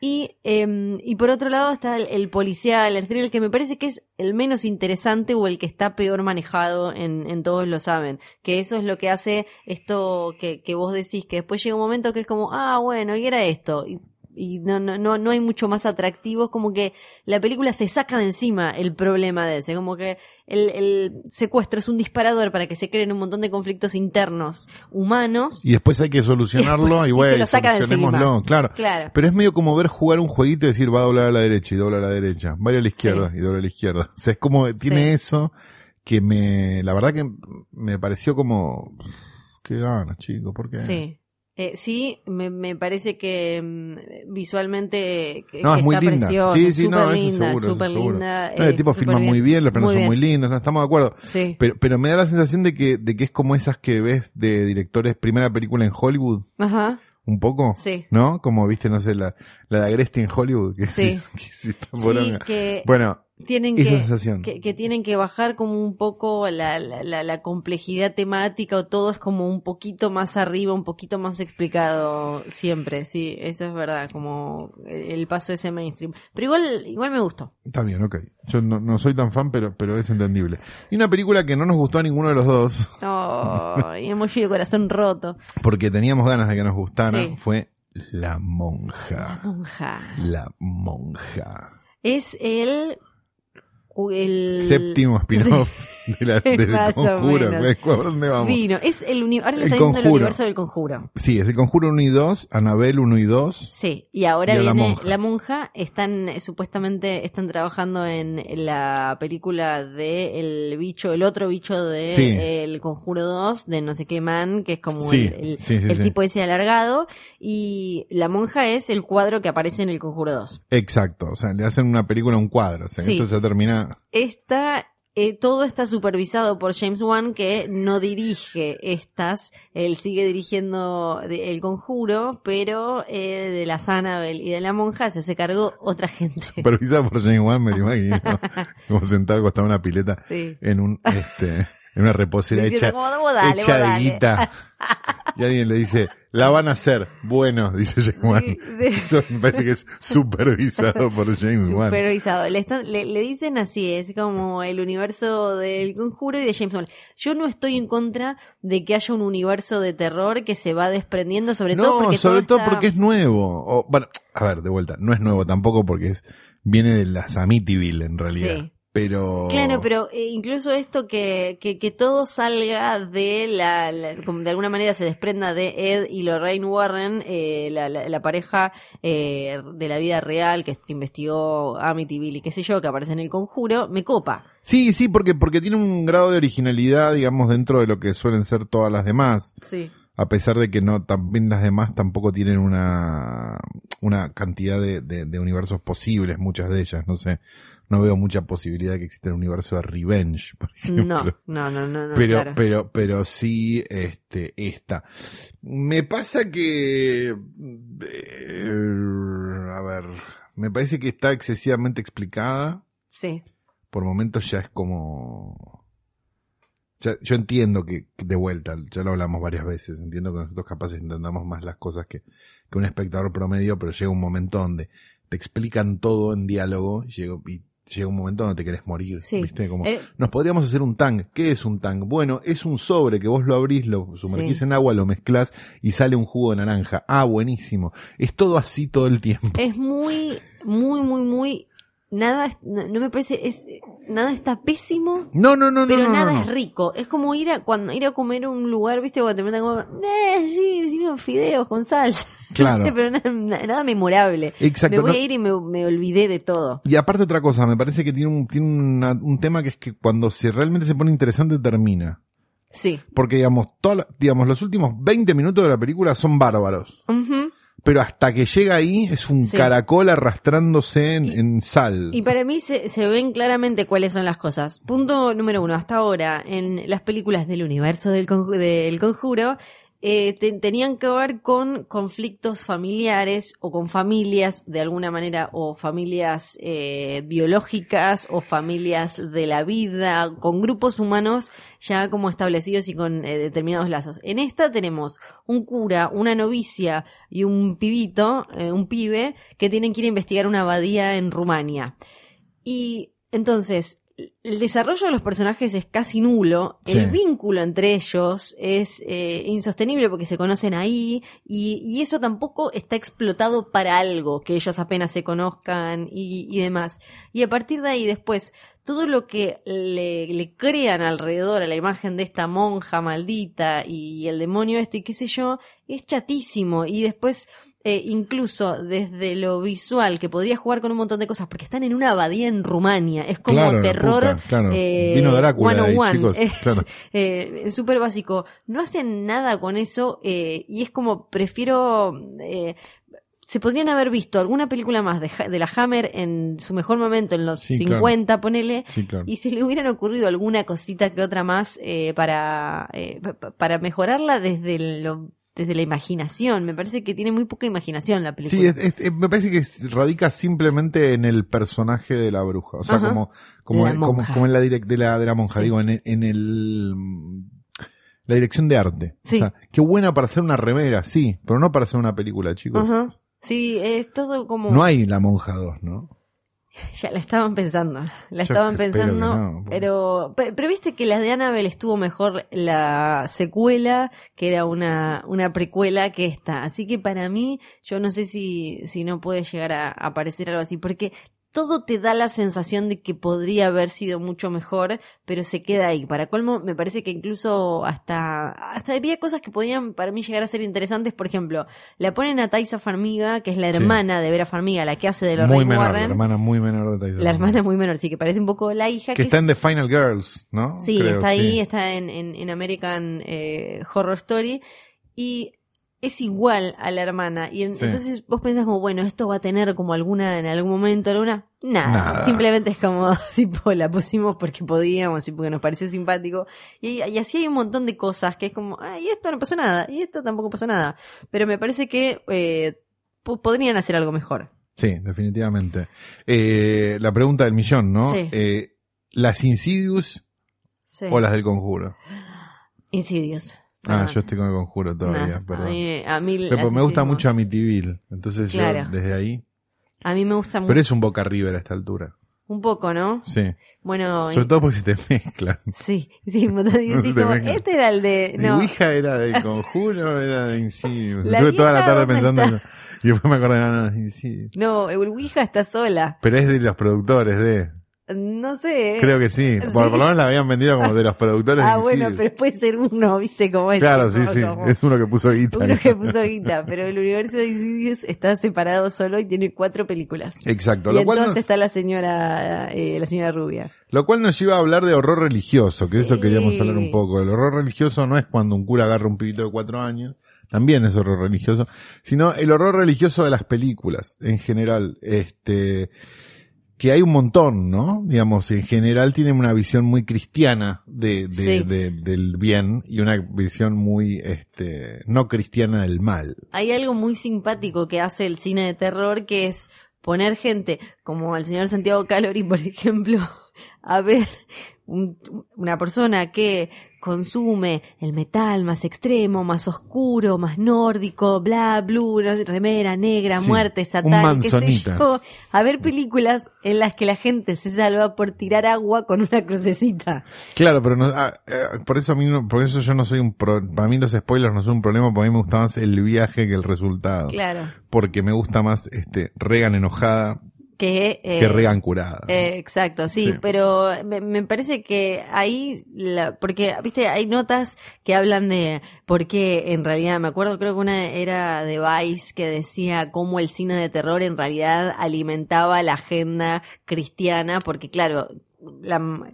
Y, eh, y por otro lado está el, el policial, el thriller, que me parece que es el menos interesante o el que está peor manejado en, en Todos lo saben. Que eso es lo que hace esto que, que vos decís, que después llega un momento que es como, ah, bueno, y era esto. Y no, no, no, no hay mucho más atractivo, es como que la película se saca de encima el problema de ese, como que el, el secuestro es un disparador para que se creen un montón de conflictos internos humanos. y después hay que solucionarlo Y bueno lo saca de solucionémoslo claro Claro. Pero es medio como ver jugar un jueguito y decir va a doblar a la derecha y dobla a la derecha, va a ir a la izquierda y dobla a la izquierda. O sea, es como, tiene Sí. eso que me, la verdad que me pareció como, qué ganas, chicos, porque Sí. Eh, sí, me, me parece que mm, visualmente que, No, es muy linda. preciosa, Sí, sí, no, linda, seguro, seguro. linda. No, el eh, tipo filma muy bien, los planos Muy son muy lindos, no estamos de acuerdo. Sí. Pero, pero me da la sensación de que, de que es como esas que ves de directores, primera película en Hollywood, Ajá. un poco. Sí. ¿No? Como viste, no sé, la, la de Agresti en Hollywood, que Sí. sí, que sí que Bueno, tienen esa que, sensación. que, que tienen que bajar como un poco la, la, la, la complejidad temática o todo es como un poquito más arriba, un poquito más explicado siempre, sí, eso es verdad, como el paso de ese mainstream. Pero igual, igual me gustó. Está bien, ok. Yo no, no soy tan fan, pero, pero es entendible. Y una película que no nos gustó a ninguno de los dos, Oh, y emoji de corazón roto. porque teníamos ganas de que nos gustara, Sí. fue La Monja. Monja. La Monja. Es el. El Séptimo spin-off de la, del conjuro. menos. ¿Por dónde vamos? Vino. Es el Ahora le está diciendo el universo del conjuro. Sí, es el conjuro 1 y 2, Anabel 1 y 2. Sí, y ahora Y a la viene monja. la monja. Están, eh, supuestamente, están trabajando en la película de el bicho, el otro bicho de Sí. El Conjuro 2, de no sé qué man, que es como Sí, el, el- sí, sí, el sí. tipo ese alargado. Y la monja es el cuadro que aparece en El Conjuro 2. Exacto, o sea, le hacen una película a un cuadro. O sea, Sí. esto ya termina. Esta, eh, todo está supervisado por James Wan, que no dirige estas. Él sigue dirigiendo de- El Conjuro, pero eh, de la Annabelle y de la monja se hace cargo otra gente. Supervisada por James Wan, me lo imagino. como sentado al costado de una pileta Sí. en un, este, en una reposera hecha, como, "Vos dale, hecha de dale". guita. Y alguien le dice, la van a hacer. Bueno, dice James Wan. Sí, sí. Eso me parece que es supervisado por James Wan. Supervisado. Le, están- le, le dicen así, es como el universo del conjuro y de James Wan. Yo no estoy en contra de que haya un universo de terror que se va desprendiendo, sobre todo No, porque sobre todo todo está- porque es nuevo. O, bueno, a ver, de vuelta, no es nuevo tampoco porque es viene de las Amityville en realidad. Sí. Pero Claro, pero eh, incluso esto que, que, que todo salga de la, la- como de alguna manera se desprenda de Ed y Lorraine Warren, eh, la, la, la pareja eh, de la vida real que investigó Amityville y qué sé yo, que aparece en el conjuro, me copa. Sí, sí, porque porque tiene un grado de originalidad, digamos, dentro de lo que suelen ser todas las demás. Sí. A pesar de que no, también las demás tampoco tienen una, una cantidad de, de, de universos posibles, muchas de ellas, no sé. No veo mucha posibilidad de que exista un universo de Revenge, por ejemplo. No, no, no, no. no, pero, claro. pero, pero sí, este, esta. Me pasa que, eh, a ver, me parece que está excesivamente explicada. Sí. Por momentos ya es como, ya- yo entiendo que, de vuelta, ya lo hablamos varias veces, entiendo que nosotros capaces entendamos más las cosas que, que un espectador promedio, pero llega un momento donde te explican todo en diálogo y llega, y llega un momento donde te querés morir, Sí. ¿viste? Como, Eh, nos podríamos hacer un tang. ¿Qué es un tang? Bueno, es un sobre que vos lo abrís, lo sumergís Sí. en agua, lo mezclás y sale un jugo de naranja. Ah, buenísimo. Es todo así todo el tiempo. es muy, muy, muy, muy. Nada, es- no, no me parece. Es, nada está pésimo. No, no, no. Pero no, nada no, es no. rico. Es como ir a cuando ir a comer a un lugar, ¿viste? Cuando te preguntan como, eh, sí, sino fideos con salsa. Claro. No sé, pero nada, nada memorable. Exacto, Me voy a ir y me, me olvidé de todo. Y aparte otra cosa, me parece que tiene un, tiene una- un tema que es que cuando se realmente se pone interesante termina. Sí. Porque digamos, toda la- digamos, los últimos 20 minutos de la película son bárbaros. Ujú. Pero hasta que llega ahí es un Sí. caracol arrastrándose en, en sal. Y para mí se, se ven claramente cuáles son las cosas. Punto número uno. Hasta ahora, en las películas del universo del, conju- del conjuro, eh, te- tenían que ver con conflictos familiares o con familias de alguna manera, o familias eh, biológicas o familias de la vida, con grupos humanos ya como establecidos y con eh, determinados lazos. En esta tenemos un cura, una novicia y un pibito, un pibe, que tienen que ir a investigar una abadía en Rumania. Y entonces, el desarrollo de los personajes es casi nulo, Sí. el vínculo entre ellos es eh, insostenible porque se conocen ahí y, y eso tampoco está explotado para algo, que ellos apenas se conozcan y, y demás. Y a partir de ahí después, todo lo que le, le crean alrededor a la imagen de esta monja maldita y el demonio este y qué sé yo, es chatísimo y después eh, incluso desde lo visual, que podría jugar con un montón de cosas, porque están en una abadía en Rumania, es como Claro, terror puta, claro. eh, Vino Drácula ahí, 101, chicos, es claro. eh, súper básico. No hacen nada con eso eh, y es como, prefiero... eh, se podrían haber visto alguna película más de, de la Hammer en su mejor momento, en los Sí, claro. 50, ponele, Sí, claro. y si le hubieran ocurrido alguna cosita que otra más eh, para, eh, pa- pa- para mejorarla desde lo desde la imaginación. Me parece que tiene muy poca imaginación la película. Sí, es- es- es- me parece que radica simplemente en el personaje de la bruja. O sea, Ajá. como, como, La como, en la direc- de la, de la monja, Sí. digo, en, en el, la dirección de arte. Sí. O sea, qué buena para hacer una remera, sí, pero no para hacer una película, chicos. Ajá. Sí, es todo como... No hay La Monja 2, ¿no? Ya la estaban pensando, la Yo estaban pensando, no, pero, pe- pero viste que las de Annabelle estuvo mejor la secuela, que era una, una precuela que esta. Así que para mí, yo no sé si, si no puede llegar a aparecer algo así, porque todo te da la sensación de que podría haber sido mucho mejor, pero se queda ahí. Para colmo, me parece que incluso hasta, hasta había cosas que podían para mí llegar a ser interesantes. Por ejemplo, la ponen a Taisa Farmiga, que es la Sí. hermana de Vera Farmiga, la que hace de Muy Lorraine menor, la hermana muy menor de Tyson. La hermana muy menor, sí, que parece un poco la hija. Que está es- en The Final Girls, ¿no? Sí, Creo, está ahí, sí. está en, en, en American eh, Horror Story. Y es igual a la hermana. Y en- Sí. entonces vos pensás como, bueno, esto va a tener como alguna, en algún momento, alguna. Nada. Nada. Simplemente es como, tipo, la pusimos porque podíamos y porque nos pareció simpático. Y, y así hay un montón de cosas que es como, ay, esto no pasó nada. Y esto tampoco pasó nada. Pero me parece que eh, po- podrían hacer algo mejor. Sí, definitivamente. Eh, la pregunta del millón, ¿no? Sí. Eh, ¿Las Insidious Sí. o las del conjuro? Insidious. Ah, Perdón. yo estoy con el conjuro todavía, perdón. A mí, a mí Pero me gusta Insidious- mucho Amityville, entonces Claro. yo desde ahí. A mí me gusta mucho. Pero es un Boca River a esta altura. Un poco, ¿no? Sí. Bueno, Sobre todo porque se te mezclan. sí, sí, No sí, como, este era el de, Mi no, Ouija era del conjuro, era de Insidious. Estuve toda la tarde ¿dónde pensando en. Y después me acordé, no, no, es Insidious. no, el Ouija está sola. Pero es de los productores de... No sé. Creo que sí. Por, por lo menos la habían vendido como de los productores Ah, bueno, pero puede ser uno, ¿viste? Como este, Claro, sí, sí. como Es uno que puso guita. Uno que puso guita, pero el universo de Insidious está separado solo y tiene cuatro películas. Exacto. Y Lo cual, entonces nos, está la señora, eh, la señora rubia. lo cual nos lleva a hablar de horror religioso, que de eso queríamos hablar un poco. El horror religioso no es cuando un cura agarra un pibito de cuatro años, también es horror religioso, sino el horror religioso de las películas, en general. Este, que hay un montón, ¿no? Digamos, en general tienen una visión muy cristiana de, de- Sí. de- del bien y una visión muy, este, no cristiana del mal. Hay algo muy simpático que hace el cine de terror que es poner gente como el señor Santiago Calori, por ejemplo, a ver un- una persona que consume el metal más extremo, más oscuro, más nórdico, bla, blue, remera negra, Sí, muerte, satán, qué sé yo, a ver películas en las que la gente se salva por tirar agua con una crucecita. Claro, pero no, ah, eh, por eso a mí no, por eso yo no soy un pro, para mí los spoilers no son un problema, porque a mí me gusta más el viaje que el resultado. Claro. Porque me gusta más este Regan enojada Que, eh, que Regan curada. Eh, exacto, sí, Sí. pero me, me parece que ahí, la, porque, viste, hay notas que hablan de por qué en realidad, me acuerdo, creo que una era de Vice que decía cómo el cine de terror en realidad alimentaba la agenda cristiana, porque claro, la-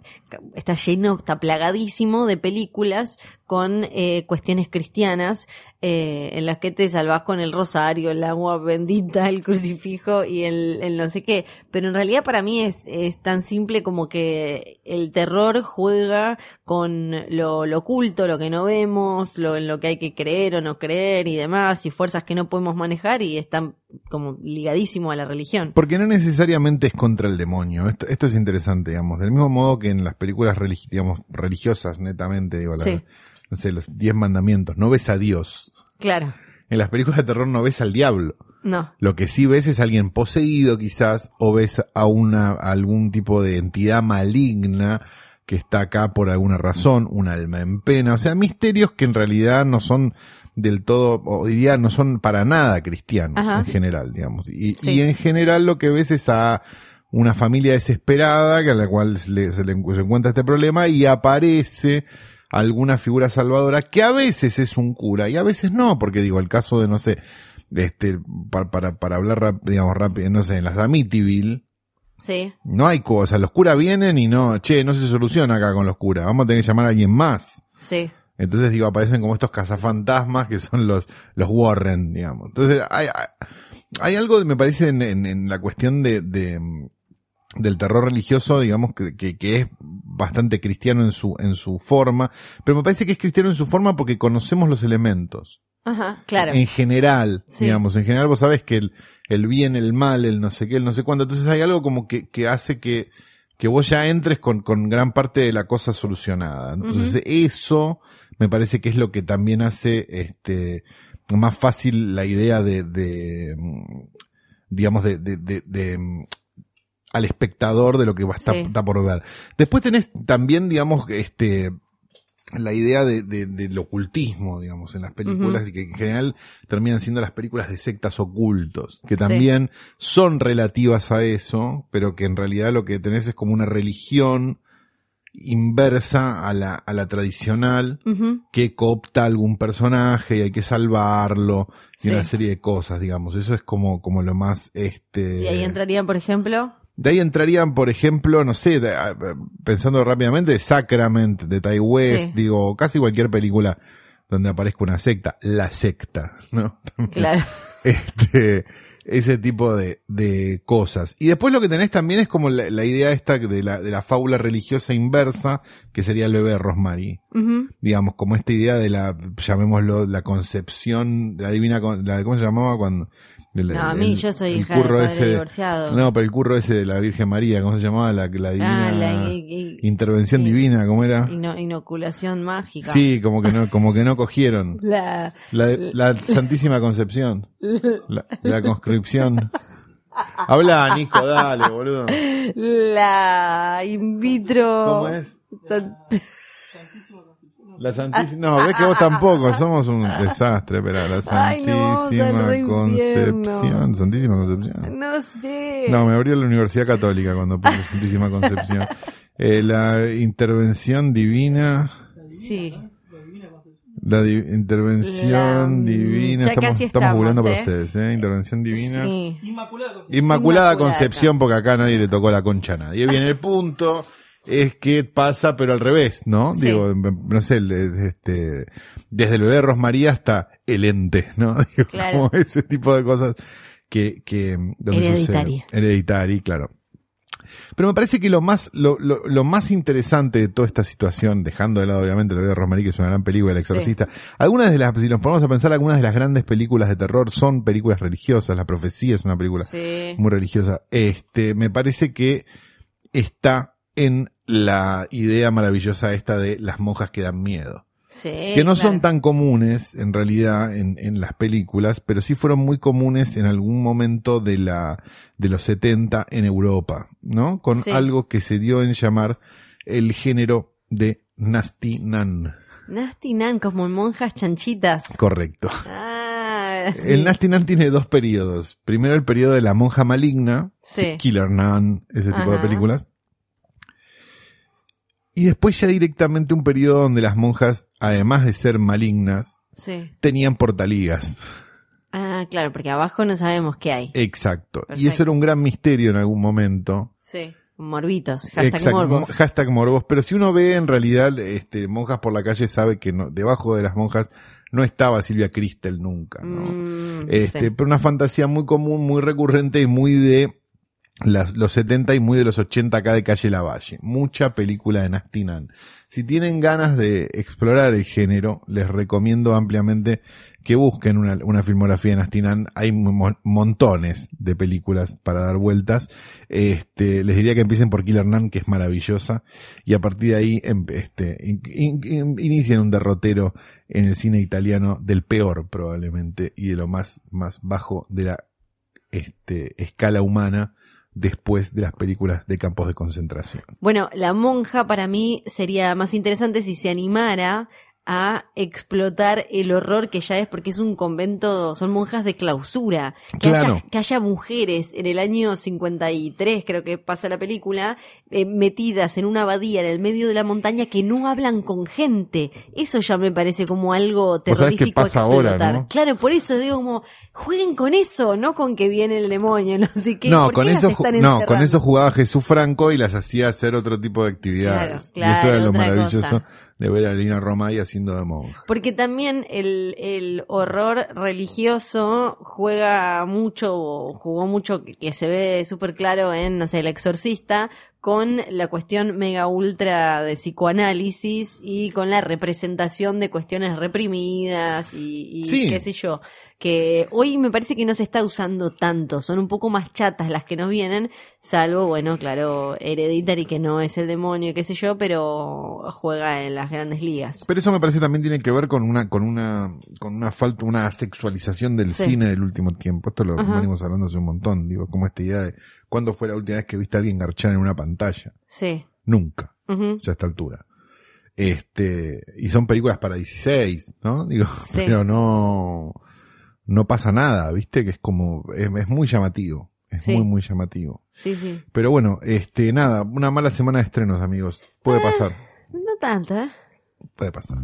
está lleno, está plagadísimo de películas con eh, cuestiones cristianas eh, en las que te salvás con el rosario, el agua bendita, el crucifijo y el, el no sé qué. Pero en realidad para mí es, es tan simple como que el terror juega con lo, lo oculto, lo que no vemos, lo, en lo que hay que creer o no creer y demás, y fuerzas que no podemos manejar y están como ligadísimo a la religión. Porque no necesariamente es contra el demonio. Esto, esto es interesante, digamos. Del mismo modo que en las películas religi- digamos, religiosas, netamente, digo, las- Sí. No sé, los diez mandamientos, no ves a Dios. Claro, En las películas de terror no ves al diablo. no, Lo que sí ves es alguien poseído quizás, o ves a una, a algún tipo de entidad maligna que está acá por alguna razón, un alma en pena. O sea, misterios que en realidad no son del todo, o diría, no son para nada cristianos Ajá. en general, digamos. Y, Sí. y en general lo que ves es a una familia desesperada que a la cual se le, se le encuentra este problema y aparece alguna figura salvadora que a veces es un cura y a veces no, porque digo, el caso de, no sé, este, para, para, para hablar, rap- digamos, rápido, no sé, en las Amityville, sí, no hay cosas, los curas vienen y no, che, no se soluciona acá con los curas, vamos a tener que llamar a alguien más. sí. Entonces, digo, aparecen como estos cazafantasmas que son los, los Warren, digamos. Entonces, hay, hay, hay algo, me parece, en, en, en la cuestión de, de, del terror religioso, digamos, que, que, que es bastante cristiano en su, en su forma, pero me parece que es cristiano en su forma porque conocemos los elementos. Ajá, claro. En general, Sí. digamos, en general vos sabés que el, el bien, el mal, el no sé qué, el no sé cuánto. Entonces hay algo como que, que hace que, que vos ya entres con, con gran parte de la cosa solucionada. Entonces eso me parece que es lo que también hace, este, más fácil la idea de, de mm, digamos, de, de, de, de, mm, al espectador de lo que va a estar Sí. está por ver. Después tenés también, digamos, este, la idea de, de- del ocultismo, digamos, en las películas, y que en general terminan siendo las películas de sectas ocultos, que también son relativas a eso, pero que en realidad lo que tenés es como una religión inversa a la, a la tradicional, que coopta algún personaje y hay que salvarlo, y Sí. una serie de cosas, digamos. Eso es como, como lo más, este... Y ahí entrarían, por ejemplo, De ahí entrarían, por ejemplo, no sé, de- a- pensando rápidamente, Sacrament de Ty West, Sí. digo, casi cualquier película donde aparezca una secta, la secta, ¿no? claro. Este, ese tipo de, de cosas. Y después lo que tenés también es como la, la idea esta de la, de la fábula religiosa inversa, que sería el bebé de Rosemary. Digamos, como esta idea de la, llamémoslo, la concepción, la divina, la, ¿cómo se llamaba cuando? No, a mí el- yo soy hija de padre ese divorciado. no, pero el curro ese de la Virgen María, ¿cómo se llamaba? La, la divina ah, la i- i- intervención divina, ¿cómo era? ino- inoculación mágica. Sí, como que no, como que no cogieron. La, La, la Santísima Concepción. La, la conscripción. Habla, Nico, dale, boludo. la in vitro. ¿Cómo es? San- La Santísima, no, ves que vos tampoco, somos un desastre, pero la Ay, no, Santísima re infierno. Concepción, Santísima Concepción. No sé. No, me abrió la Universidad Católica cuando puse Santísima Concepción. Eh, la intervención divina, Sí. la di- intervención La- divina, estamos, estamos estamos, googleando para ¿eh? ustedes, ¿eh? Intervención divina. Sí. Inmaculada Concepción. Inmaculada Concepción, porque acá nadie le tocó la concha a nadie. Bien, el punto es que pasa, pero al revés, ¿no? Sí. Digo, no sé, este, desde el bebé Rosmaría hasta el ente, ¿no? Digo, Claro. como ese tipo de cosas que, que donde Hereditaria. Hereditaria, claro. Pero me parece que lo más, lo, lo, lo más interesante de toda esta situación, dejando de lado obviamente el bebé Rosmarie, que es una gran película, El Exorcista, algunas de las, si nos ponemos a pensar, algunas de las grandes películas de terror son películas religiosas, La Profecía es una película Sí. muy religiosa. Este, me parece que está en la idea maravillosa esta de las monjas que dan miedo. Sí, que no claro. son tan comunes en realidad en, en las películas, pero sí fueron muy comunes en algún momento de la, de los 70 en Europa, ¿no? Con Sí. algo que se dio en llamar el género de Nasty Nan. Nasty Nan, como monjas chanchitas. Correcto. Ah, sí. El Nasty Nan tiene dos periodos. Primero el periodo de la monja maligna, Sí. Killer Nun, ese tipo de películas. Y después ya directamente un periodo donde las monjas, además de ser malignas, Sí. tenían portaligas. Ah, claro, porque abajo no sabemos qué hay. Exacto. Y eso era un gran misterio en algún momento. Sí. Morbitos. Hashtag Exacto, morbos. mo- hashtag morbos. Pero si uno ve en realidad este, monjas por la calle, sabe que no, debajo de las monjas no estaba Silvia Cristel nunca. ¿no? Mm, Este, sí. pero una fantasía muy común, muy recurrente y muy de los 70 y muy de los 80 acá de Calle Lavalle. Mucha película de Nasty Nan. Si tienen ganas de explorar el género, les recomiendo ampliamente que busquen una, filmografía de Nasty Nan. Hay mo- montones de películas para dar vueltas. Este, les diría que empiecen por Killer Nan, que es maravillosa, y a partir de ahí, em- este, in- in- in- inicien un derrotero en el cine italiano del peor probablemente y de lo más, más bajo de la este, escala humana después de las películas de campos de concentración. Bueno, la monja para mí sería más interesante si se animara a explotar el horror que ya es, porque es un convento, son monjas de clausura. Que, Claro. haya, que haya mujeres en el año 53, creo que pasa la película, eh, metidas en una abadía en el medio de la montaña que no hablan con gente. Eso ya me parece como algo terrorífico. qué pasa ahora, explotar. ¿no? Claro, por eso digo como, jueguen con eso, no con que viene el demonio, no sé qué. no, ¿Por con qué eso, no, con eso jugaba Jesús Franco y las hacía hacer otro tipo de actividades. Claro, y eso era claro, lo maravilloso cosa. De ver a Lina Romay haciendo de monja. Porque también el, el horror religioso juega mucho, jugó mucho, que, que se ve súper claro en, no sé, El Exorcista, con la cuestión mega ultra de psicoanálisis y con la representación de cuestiones reprimidas y, y Sí. qué sé yo. Que hoy me parece que no se está usando tanto, son un poco más chatas las que nos vienen, salvo, bueno, claro, Hereditary que no es el demonio, qué sé yo, pero juega en las grandes ligas. Pero eso me parece también tiene que ver con una, con una, con una falta, una sexualización del Sí. cine del último tiempo. Esto lo Ajá. venimos hablando hace un montón. Digo, como esta idea de cuándo fue la última vez que viste a alguien garchar en una pantalla. Sí. Nunca. Ujú. ya a esta altura. Este, y son películas para 16, ¿no? Digo, Sí. pero no, no pasa nada, ¿viste? Que es como, es, es muy llamativo. Es Sí. muy, muy llamativo. Sí, sí. Pero bueno, este, nada, una mala semana de estrenos, amigos. Puede Ah. pasar, No tanto, ¿eh? puede pasar.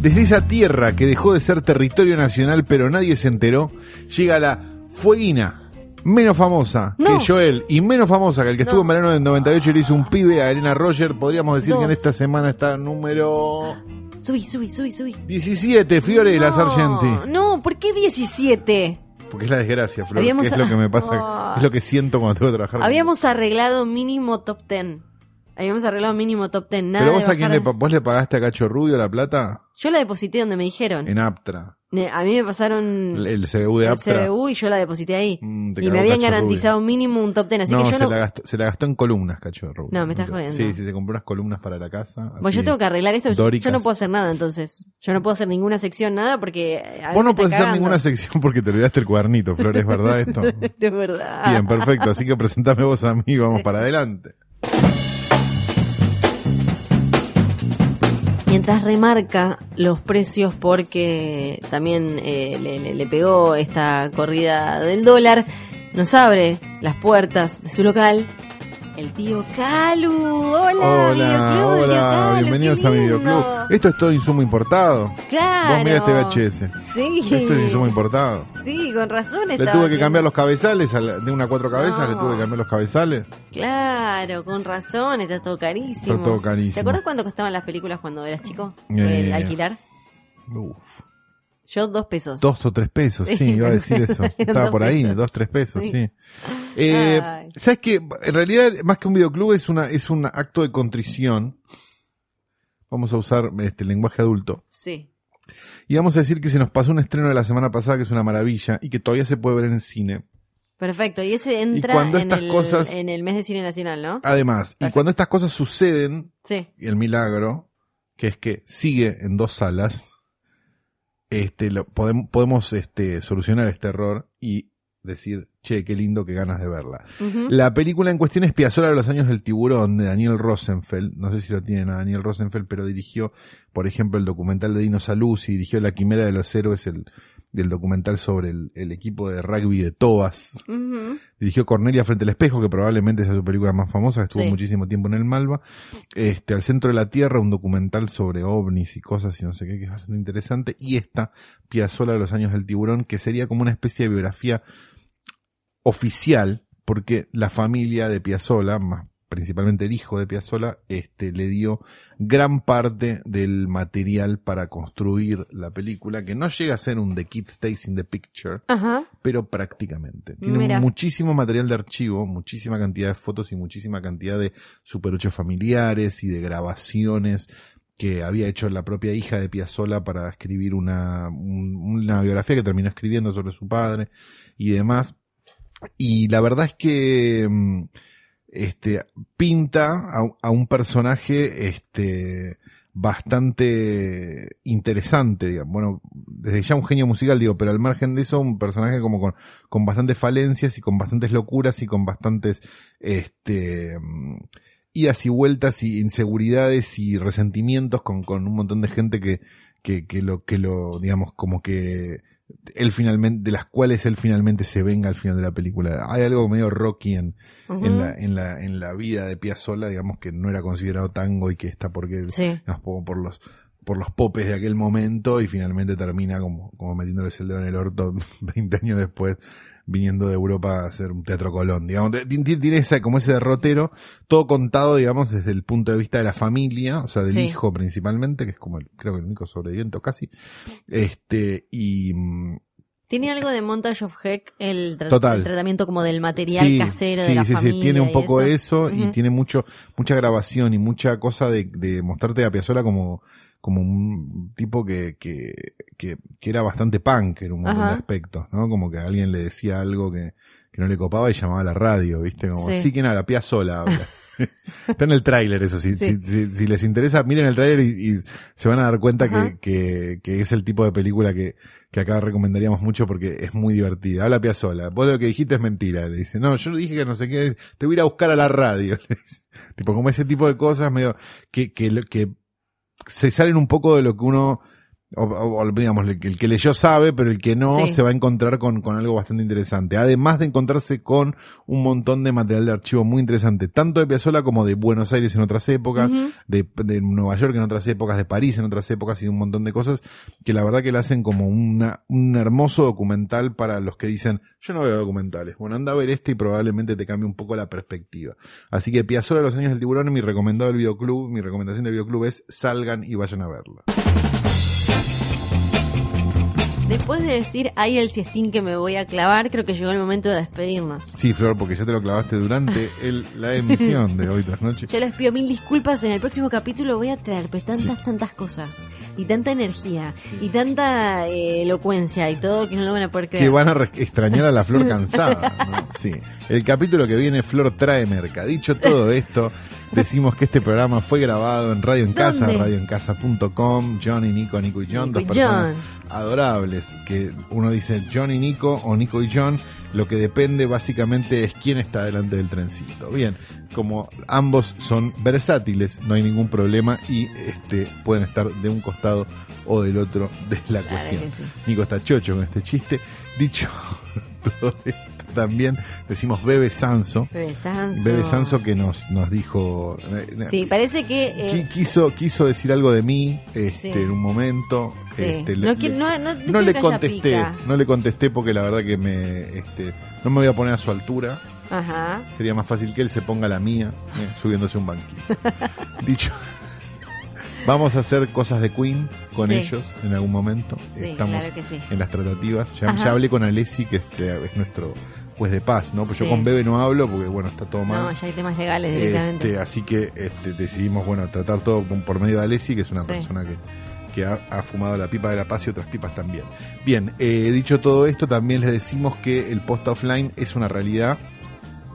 Desde esa tierra que dejó de ser territorio nacional, pero nadie se enteró, llega la Fueguina, menos famosa No. que Joel y menos famosa que el que No. estuvo en verano del 98 y le hizo un pibe a Elena Roger. Podríamos decir Dos. que en esta semana está número Subí, subí, subí, subí. 17, Fiorella no, Sargenti. No, ¿por qué 17? Porque es la desgracia, Flor, Habíamos- que es lo que me pasa, es lo que siento cuando tengo que trabajar. con- Habíamos arreglado mínimo top 10. Habíamos arreglado mínimo top 10. Nada Pero de vos a quién le, de- vos le pagaste a Cacho Rubio la plata Yo la deposité donde me dijeron. en Aptra. A mí me pasaron El, CBU de el Aptra. CBU y yo la deposité ahí. Mm, Y me habían garantizado mínimo un top ten, así no, que yo se, no... la gastó, se la gastó en columnas, cacho Rubio. No, me estás jodiendo. Sí, sí, se compró unas columnas para la casa. Bueno, así. yo tengo que arreglar esto. Yo- no puedo hacer nada, entonces. Yo no puedo hacer ninguna sección, nada, porque... mí Vos no puedes está hacer ninguna sección porque te olvidaste el cuadernito, Flores, ¿verdad esto? De verdad. Bien, perfecto. Así que presentame vos a mí y vamos para adelante. Mientras remarca los precios porque también eh, le, pegó esta corrida del dólar, nos abre las puertas de su local el tío Calu. Hola, Hola, videoclub, tío hola, Calu, bienvenidos a mi videoclub. Esto es todo insumo importado. Claro. Vos mirá este VHS. Sí. Esto es insumo importado. Sí, con razón Le tuve que cambiar los cabezales, a la- de una a cuatro cabezas, No. le tuve que cambiar los cabezales. Claro, con razón, está todo carísimo. Está todo carísimo. ¿Te acuerdas cuánto costaban las películas cuando eras chico? Eh. El alquilar. Uf, Yo dos pesos. dos o tres pesos, sí, Sí. iba a decir eso. Estaba por ahí, pesos. dos, tres pesos, sí. Sí. Eh, Ay. ¿Sabes qué? En realidad, más que un videoclub, es, una, es un acto de contrición. Vamos a usar este lenguaje adulto. Sí. Y vamos a decir que se nos pasó un estreno de la semana pasada que es una maravilla y que todavía se puede ver en el cine. Perfecto, y ese entra cuando en, estas el, cosas- en el mes de cine nacional, ¿no? Además, y cuando estas cosas suceden, Sí. el milagro, que es que sigue en dos salas, este, lo, podemos, podemos este, solucionar este error y decir, che, qué lindo, qué ganas de verla. La película en cuestión es Piazzolla de los años del tiburón, de Daniel Rosenfeld. No sé si lo tienen a Daniel Rosenfeld, pero dirigió, por ejemplo, el documental de Dino Saluzzi, dirigió La Quimera de los Héroes, el, del documental sobre el, el equipo de rugby de Tobas. Dirigió Cornelia frente al espejo, que probablemente sea su película más famosa, que estuvo Sí. muchísimo tiempo en el Malva. Este, Al centro de la Tierra, un documental sobre ovnis y cosas y no sé qué, que es bastante interesante. Y esta, Piazzolla de los años del tiburón, que sería como una especie de biografía oficial, porque la familia de Piazzolla, más principalmente el hijo de Piazzolla, este, le dio gran parte del material para construir la película, que no llega a ser un The Kid Stays in the Picture, Ajá. pero prácticamente. Tiene Mira. muchísimo material de archivo, muchísima cantidad de fotos y muchísima cantidad de super ocho familiares y de grabaciones que había hecho la propia hija de Piazzolla para escribir una, un- una biografía que terminó escribiendo sobre su padre y demás. Y la verdad es que mm, este pinta a, un personaje este bastante interesante, digamos. Bueno, desde ya un genio musical, digo, pero al margen de eso, un personaje como con, con bastantes falencias y con bastantes locuras y con bastantes, este, idas y vueltas y inseguridades y resentimientos con, con un montón de gente que, que, que lo, que lo, digamos, como que él finalmente, de las cuales él finalmente se venga al final de la película. Hay algo medio rocky en, la, en la, en la vida de Piazzolla, digamos que no era considerado tango y que está porque él, Sí. digamos, por, por los, por los popes de aquel momento y finalmente termina como, como metiéndoles el dedo en el orto 20 años después, viniendo de Europa a hacer un teatro Colón, digamos, Ti- ti- tiene esa, como ese derrotero, todo contado, digamos, desde el punto de vista de la familia, o sea, del Sí. hijo principalmente, que es como el, creo que el único sobreviviente o casi, este, y, mm, Tiene algo de Montage of Heck, el, tra- Total. el tratamiento como del material Sí, casero sí, de la sí, sí, familia. tiene un poco eso, y tiene mucho, mucha grabación y mucha cosa de, de mostrarte a Piazzolla como, como un tipo que, que, que, que era bastante punk en un montón Ajá. de aspectos, ¿no? Como que alguien le decía algo que, que no le copaba y llamaba a la radio, ¿viste? Como, Sí. sí, que nada, Piazzolla habla. Está en el tráiler eso, si, Sí. si, si, si les interesa, miren el tráiler y, y se van a dar cuenta que, que, que es el tipo de película que, que acá recomendaríamos mucho porque es muy divertida. Habla Piazzolla, vos lo que dijiste es mentira, le dice. No, yo dije que no sé qué, te voy a ir a buscar a la radio. le dice. Tipo, como ese tipo de cosas medio que, que, que se salen un poco de lo que uno, o, o- digamos, el, que- el que leyó sabe, pero el que no Sí. se va a encontrar con, con algo bastante interesante. Además de encontrarse con un montón de material de archivo muy interesante, tanto de Piazzolla como de Buenos Aires en otras épocas, de, de Nueva York en otras épocas, de París en otras épocas y un montón de cosas que la verdad que le hacen como una, un hermoso documental para los que dicen, yo no veo documentales. Bueno, anda a ver este y probablemente te cambie un poco la perspectiva. Así que Piazzolla los años del tiburón, mi recomendado del videoclub, mi recomendación del videoclub es salgan y vayan a verla. Después de decir, hay el siestín que me voy a clavar, creo que llegó el momento de despedirnos. Sí, Flor, porque ya te lo clavaste durante el- la emisión de hoy tras noche. Yo les pido mil disculpas, en el próximo capítulo voy a traer pues tantas, Sí. tantas cosas, y tanta energía, y tanta eh, elocuencia, y todo que no lo van a poder creer. Que van a re- extrañar a la Flor cansada. ¿no? Sí. El capítulo que viene, Flor trae merca. Dicho todo esto, decimos que este programa fue grabado en Radio en Casa, radioencasa.com. Johnny, Nico, Nico y John, Nico dos y personas John. adorables. Que uno dice John y Nico o Nico y John. Lo que depende básicamente es quién está delante del trencito. Bien, como ambos son versátiles, no hay ningún problema y este pueden estar de un costado o del otro de la Claro cuestión. sí. Nico está chocho con este chiste. Dicho todo esto, también decimos Bebe Sanso. Bebe Sanso. Bebe Sanso que nos, nos dijo. eh, Sí, parece que... eh, quiso, quiso decir algo de mí este, Sí. en un momento. sí. este, no, le- no, no- le contesté, no le contesté porque la verdad que me, este, no me voy a poner a su altura. Ajá. Sería más fácil que él se ponga la mía, eh, subiéndose un banquito. Dicho, vamos a hacer cosas de Queen con Sí. ellos en algún momento. Sí, Estamos claro que sí. en las tratativas. Ya, hablé con Alessi, que este, es nuestro juez de paz, ¿no? Pues Sí. yo con Bebe no hablo porque, bueno, está todo mal. No, ya hay temas legales directamente. Este, así que este, decidimos, bueno, tratar todo por- medio de Alessi, que es una Sí. persona que, que ha, ha fumado la pipa de la paz y otras pipas también. Bien, eh, dicho todo esto, también les decimos que el post offline es una realidad.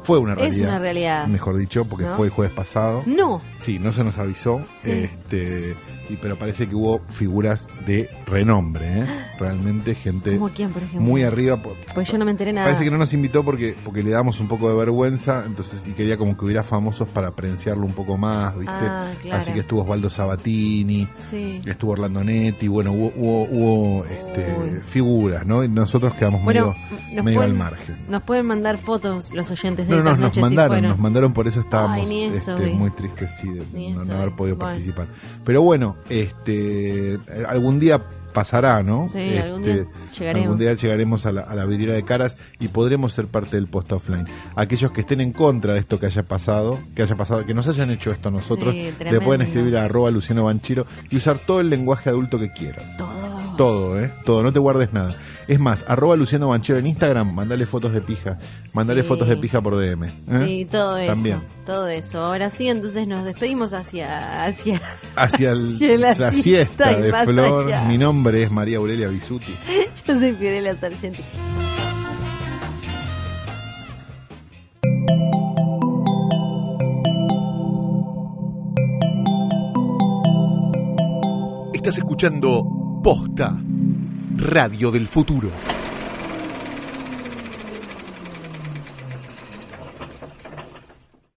Fue una es realidad. una realidad. Mejor dicho, porque ¿No? fue el jueves pasado. No. Sí, no se nos avisó, Sí. este, y, pero parece que hubo figuras de renombre, ¿eh? realmente gente ¿Cómo quién, por ejemplo? muy arriba. Pues yo no me enteré nada. Parece que no nos invitó porque, porque le damos un poco de vergüenza, entonces y quería como que hubiera famosos para apreciarlo un poco más, ¿viste? Ah, claro. Así que estuvo Osvaldo Sabatini, Sí. estuvo Orlando Netti, bueno, hubo, hubo, hubo, este, figuras, ¿no? Y nosotros quedamos Bueno, medio, medio al margen. nos pueden mandar fotos los oyentes de No, no, nos mandaron, nos mandaron, por eso estábamos Ay, eso este, muy tristes sí, de Ni no, eso no haber podido Bueno. participar. Pero bueno, este algún día pasará, ¿no? Sí, Este, algún día llegaremos. algún día llegaremos a la, a la vidriera de caras y podremos ser parte del post offline. Aquellos que estén en contra de esto que haya pasado, que haya pasado, que nos hayan hecho esto a nosotros, Sí, le pueden escribir a arroba Luciano Banchiro y usar todo el lenguaje adulto que quieran. Todo. Todo, ¿eh? Todo, no te guardes nada. Es más, arroba Luciano Banchero en Instagram, mandale fotos de pija. Mandale Sí. fotos de pija por DM. ¿eh? Sí, todo eso. También. Todo eso. Ahora sí, entonces nos despedimos hacia. hacia Hacia el- Hacia la la, siesta de Flor. allá. Mi nombre es María Aurelia Bisuti. Yo soy Fiorella Sargenti. Estás escuchando Posta, Radio del Futuro.